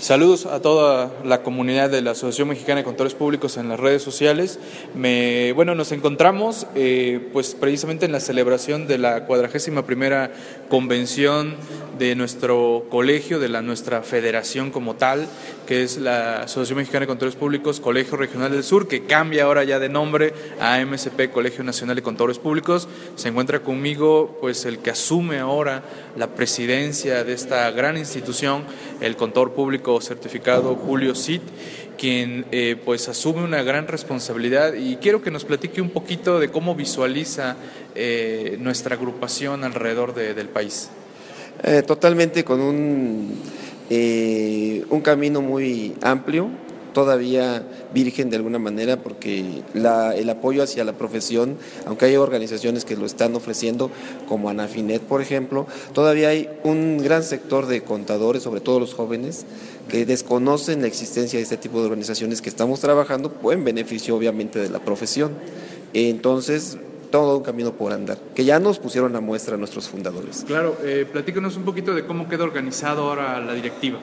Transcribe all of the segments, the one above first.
Saludos a toda la comunidad de la Asociación Mexicana de Contadores Públicos en las redes sociales. Me, bueno, nos encontramos eh, pues precisamente en la celebración de la cuadragésima primera convención de nuestro colegio, de la nuestra federación como tal, que es la Asociación Mexicana de Contadores Públicos, Colegio Regional del Sur, que cambia ahora ya de nombre a MSP, Colegio Nacional de Contadores Públicos. Se encuentra conmigo pues el que asume ahora la presidencia de esta gran institución, el contador público certificado Julio Cid, quien eh, pues asume una gran responsabilidad y quiero que nos platique un poquito de cómo visualiza eh, nuestra agrupación alrededor del país. Eh, totalmente con un, un camino muy amplio, todavía virgen de alguna manera porque el apoyo hacia la profesión, aunque hay organizaciones que lo están ofreciendo, como Anafinet, por ejemplo, todavía hay un gran sector de contadores, sobre todo los jóvenes, que desconocen la existencia de este tipo de organizaciones que estamos trabajando en beneficio obviamente de la profesión. Entonces, todo un camino por andar, que ya nos pusieron a muestra nuestros fundadores. Claro, eh, platícanos un poquito de cómo queda organizado ahora la directiva.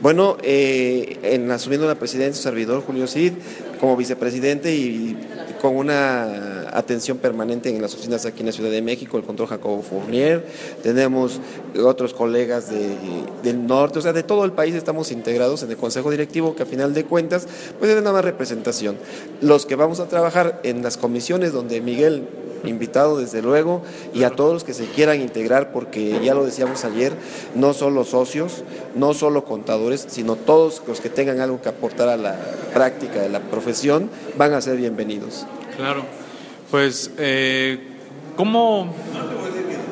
Bueno, eh, en asumiendo la presidencia, su servidor Julio Cid, como vicepresidente y con una atención permanente en las oficinas aquí en la Ciudad de México, el control Jacobo Fournier, tenemos otros colegas del norte, o sea, de todo el país estamos integrados en el Consejo Directivo, que a final de cuentas, pues es una más representación. Los que vamos a trabajar en las comisiones donde Miguel invitado desde luego, y a todos los que se quieran integrar, porque ya lo decíamos ayer, no solo socios, no solo contadores, sino todos los que tengan algo que aportar a la práctica de la profesión, van a ser bienvenidos. Claro, pues, eh, ¿cómo...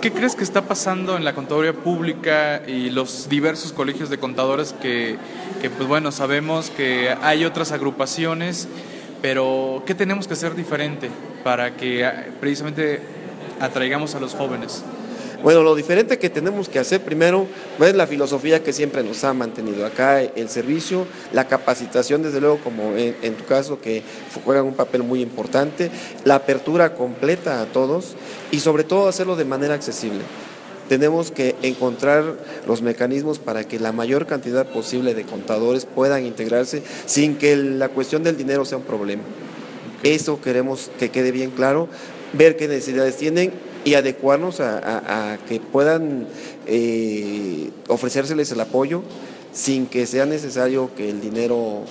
¿Qué crees que está pasando en la contaduría pública y los diversos colegios de contadores que, que, pues bueno, sabemos que hay otras agrupaciones pero, ¿qué tenemos que hacer diferente para que ah, precisamente atraigamos a los jóvenes? Bueno, lo diferente que tenemos que hacer primero es la filosofía que siempre nos ha mantenido acá, el servicio, la capacitación, desde luego, como en, tu caso, que juegan un papel muy importante, la apertura completa a todos y sobre todo hacerlo de manera accesible tenemos que encontrar los mecanismos para que la mayor cantidad posible de contadores puedan integrarse sin que la cuestión del dinero sea un problema. Eso queremos que quede bien claro, ver qué necesidades tienen y adecuarnos a, que puedan eh, ofrecérseles el apoyo sin que sea necesario que el dinero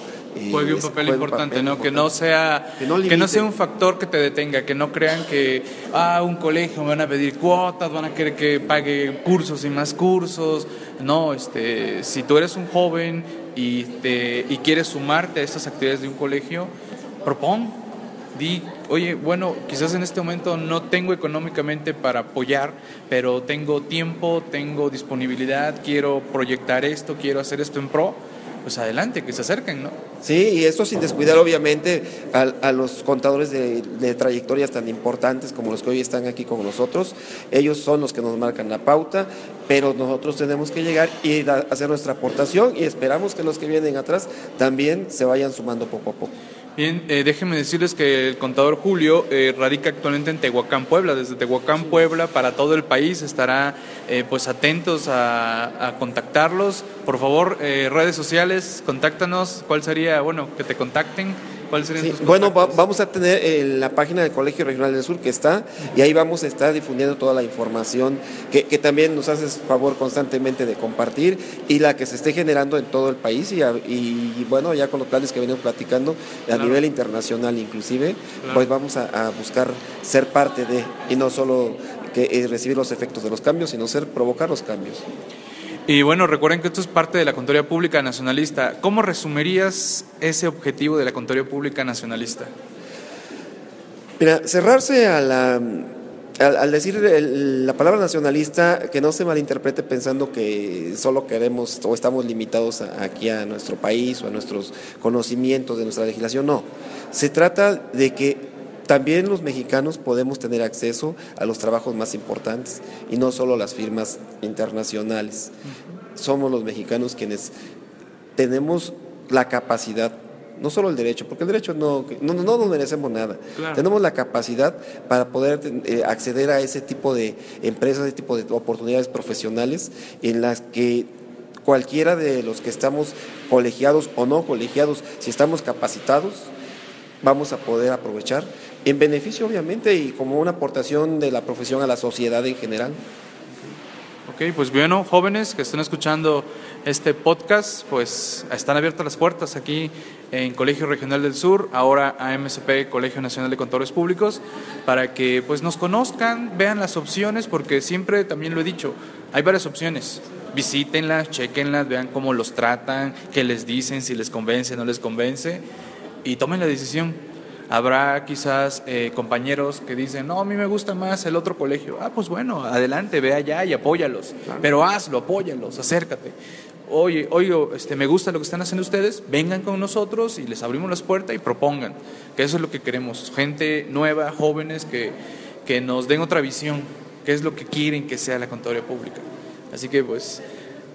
juegue un papel importante, ¿no? Que no sea que no, sea un factor que te detenga, que no crean que ah un colegio me van a pedir cuotas, van a querer que pague cursos y más cursos. No, este, si tú eres un joven y te y quieres sumarte a estas actividades de un colegio, propón, di, oye, bueno, quizás en este momento no tengo económicamente para apoyar, pero tengo tiempo, tengo disponibilidad, quiero proyectar esto, quiero hacer esto en pro pues adelante, que se acerquen, ¿no? Sí, y esto sin descuidar obviamente a, los contadores de, trayectorias tan importantes como los que hoy están aquí con nosotros. Ellos son los que nos marcan la pauta, pero nosotros tenemos que llegar y hacer nuestra aportación y esperamos que los que vienen atrás también se vayan sumando poco a poco. Bien, eh, déjenme decirles que el contador Julio eh, radica actualmente en Tehuacán, Puebla. Desde Tehuacán, Puebla, para todo el país, estará eh, pues atentos a, a, contactarlos. Por favor, redes sociales, contáctanos. ¿Cuál sería, bueno, que te contacten? Bueno, vamos a tener eh, la página del Colegio Regional del Sur que está y ahí vamos a estar difundiendo toda la información que, también nos haces favor constantemente de compartir y la que se esté generando en todo el país y, bueno, ya con los planes que venimos platicando a nivel internacional inclusive, pues vamos a, buscar ser parte de y no solo que eh, recibir los efectos de los cambios, sino ser provocar los cambios. Y bueno, recuerden que esto es parte de la Contaduría Pública Nacionalista. ¿Cómo resumirías ese objetivo de la Contaduría Pública Nacionalista? Mira, cerrarse a la, al, decir la palabra nacionalista, que no se malinterprete pensando que solo queremos o estamos limitados aquí a nuestro país o a nuestros conocimientos de nuestra legislación, no. Se trata de que también los mexicanos podemos tener acceso a los trabajos más importantes y no solo las firmas internacionales. Somos los mexicanos quienes tenemos la capacidad, no solo el derecho, porque el derecho no, no, no nos merecemos nada. Tenemos la capacidad para poder eh, acceder a ese tipo de empresas, ese tipo de oportunidades profesionales en las que cualquiera de los que estamos colegiados o no colegiados, si estamos capacitados, vamos a poder aprovechar en beneficio obviamente y como una aportación de la profesión a la sociedad en general. Ok, pues bueno, jóvenes que estén escuchando este podcast, pues están abiertas las puertas aquí en Colegio Regional del Sur, ahora AMSP, Colegio Nacional de Contadores Públicos, para que pues nos conozcan, vean las opciones, porque siempre también lo he dicho, hay varias opciones. Visítenlas, chequenlas, vean cómo los tratan, qué les dicen, si les convence, no les convence, y tomen la decisión Habrá quizás eh, compañeros que dicen, no, a mí me gusta más el otro colegio. Ah, pues bueno, adelante, ve allá y apóyalos. Pero hazlo, apóyalos, acércate. Oye, oye, este, me gusta lo que están haciendo ustedes, vengan con nosotros y les abrimos las puertas y propongan. Que eso es lo que queremos. Gente nueva, jóvenes que, que nos den otra visión. ¿Qué es lo que quieren que sea la contaduría pública? Así que pues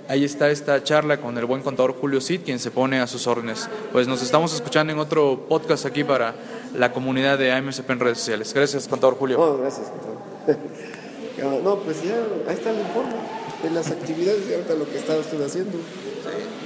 ahí está esta charla con el buen contador Julio Cid, quien se pone a sus órdenes. Pues nos estamos escuchando en otro podcast aquí para la comunidad de AMSP en redes sociales. Gracias, contador Julio. No, gracias, contador. no, pues ya, ahí está el informe de las actividades y ahorita lo que está usted haciendo. Sí.